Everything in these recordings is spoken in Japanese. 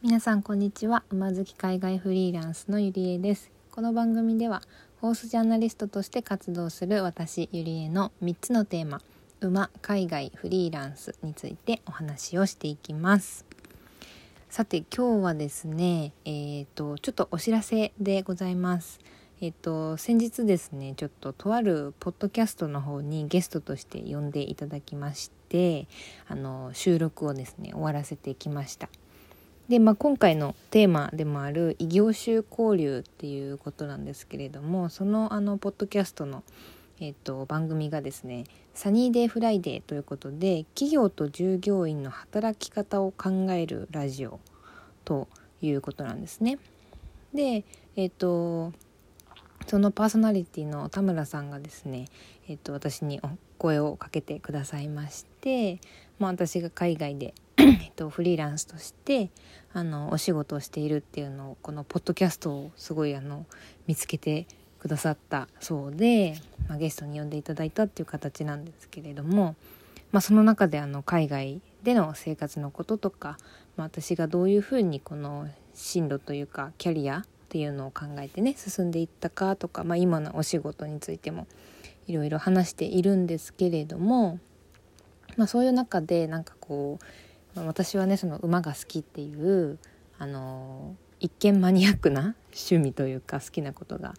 皆さんこんにちは。馬好き海外フリーランスのゆりえです。この番組ではホースジャーナリストとして活動する私ゆりえの3つのテーマ馬海外フリーランスについてお話をしていきます。さて今日はですねえーとちょっとお知らせでございます。えっと先日ですねちょっととあるポッドキャストの方にゲストとして呼んでいただきましてあの収録をですね終わらせてきました。で、まあ、今回のテーマでもある異業種交流っていうことなんですけれどもそのあのポッドキャストの、えっと、番組がですね「サニーデイフライデー」ということで企業と従業員の働き方を考えるラジオということなんですね。でえっとそのパーソナリティの田村さんがですね、えっと、私にお声をかけてくださいまして、まあ、私が海外でえっと、フリーランスとしてあのお仕事をしているっていうのをこのポッドキャストをすごいあの見つけてくださったそうで、まあ、ゲストに呼んでいただいたっていう形なんですけれども、まあ、その中であの海外での生活のこととか、まあ、私がどういうふうにこの進路というかキャリアっていうのを考えてね進んでいったかとか、まあ、今のお仕事についてもいろいろ話しているんですけれども、まあ、そういう中でなんかこう私はねその馬が好きっていうあの一見マニアックな 趣味というか好きなことが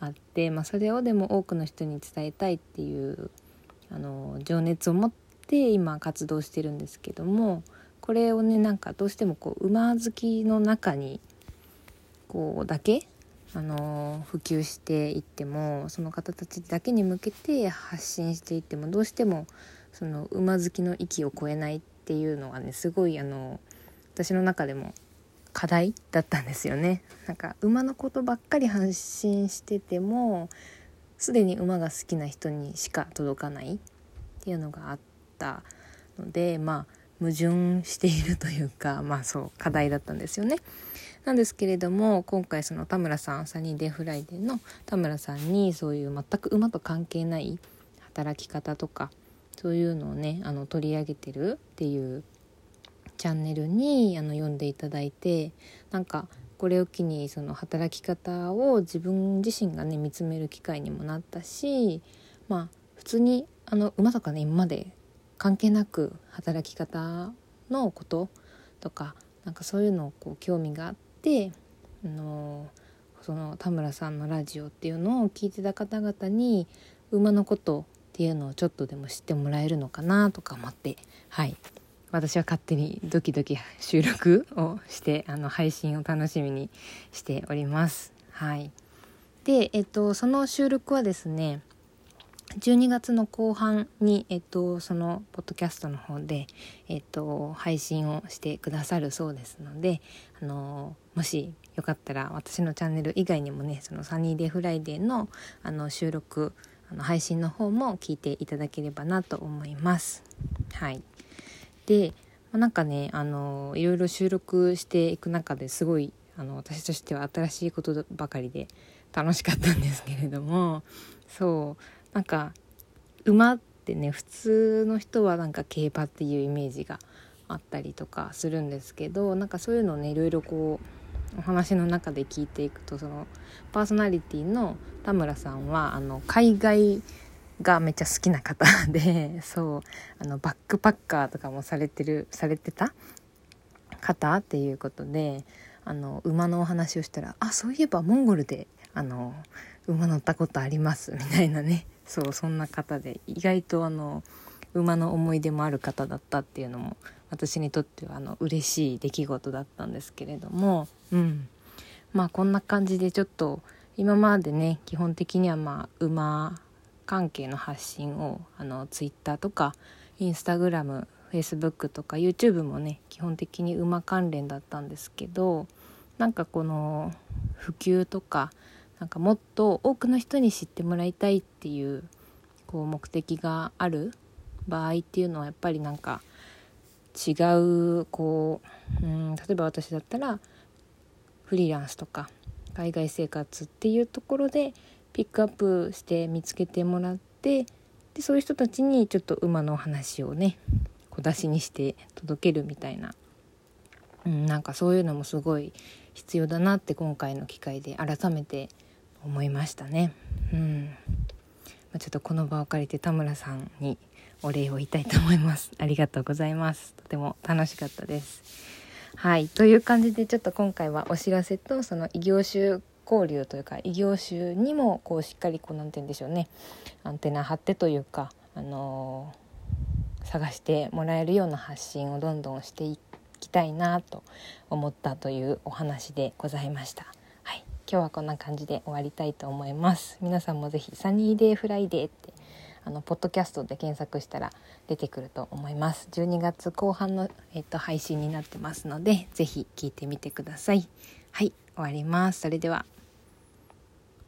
あって、まあ、それをでも多くの人に伝えたいっていうあの情熱を持って今活動してるんですけどもこれをねなんかどうしてもこう馬好きの中にこうだけあの普及していってもその方たちだけに向けて発信していってもどうしてもその馬好きの域を超えないっていうのがねすごいあの私の中でも課題だったんですよね。なんか馬のことばっかり発信しててもすでに馬が好きな人にしか届かないっていうのがあったのでまあ矛盾しているというかまあそう課題だったんですよね。なんですけれども今回その田村さんサニーデイフライデーの田村さんにそういう全く馬と関係ない働き方とかそういうのをねあの取り上げてるっていうチャンネルにあの呼んでいただいてなんかこれを機にその働き方を自分自身がね見つめる機会にもなったしまあ普通にあの馬とかね今まで関係なく働き方のこととかなんかそういうのをこう興味があってあのその田村さんのラジオっていうのを聞いてた方々に馬のことっていうのをちょっとでも知ってもらえるのかなとか思ってはい私は勝手にドキドキ収録をしてあの配信を楽しみにしております。はい、で、えっと、その収録はですね12月の後半に、えっと、そのポッドキャストの方で、えっと、配信をしてくださるそうですので、あのもしよかったら私のチャンネル以外にもねそのサニーデーフライデーのあの収録あの配信の方も聞いていただければなと思います。はい、で、ま、なんかねあのいろいろ収録していく中ですごいあの私としては新しいことばかりで楽しかったんですけれどもそうなんか馬ってね普通の人はなんか競馬っていうイメージがあったりとかするんですけどなんかそういうのをねいろいろこうお話の中で聞いていくとそのパーソナリティの田村さんはあの海外がめっちゃ好きな方でそうあのバックパッカーとかもされてるされてた方っていうことであの馬のお話をしたら「あそういえばモンゴルであの馬乗ったことあります」みたいなね。そうそんな方で意外とあの馬の思い出もある方だったっていうのも私にとってはあの嬉しい出来事だったんですけれども、うん、まあこんな感じでちょっと今までね基本的にはまあ馬関係の発信をあの Twitter とか Instagram、Facebook とか YouTube もね基本的に馬関連だったんですけどなんかこの普及とかなんかもっと多くの人に知ってもらいたいっていうこう目的がある場合っていうのはやっぱりなんか違うこう、うん、例えば私だったらフリーランスとか海外生活っていうところでピックアップして見つけてもらってでそういう人たちにちょっと馬の話をね小出しにして届けるみたいなうん、なんかそういうのもすごい必要だなって今回の機会で改めて思いましたね。うんまあ、ちょっとこの場を借りて田村さんにお礼を言いたいと思います。ありがとうございます。とても楽しかったです。はい、という感じでちょっと今回はお知らせとその異業種交流というか異業種にもこうしっかりこう何て言うんでしょうねアンテナ張ってというか、あのー、探してもらえるような発信をどんどんしていきたいなと思ったというお話でございました。はい、今日はこんな感じで終わりたいと思います。皆さんもぜひサニーデイフライデーってあのポッドキャストで検索したら出てくると思います。12月後半の、えっと、配信になってますので是非聞いてみてください。はい終わります。それでは。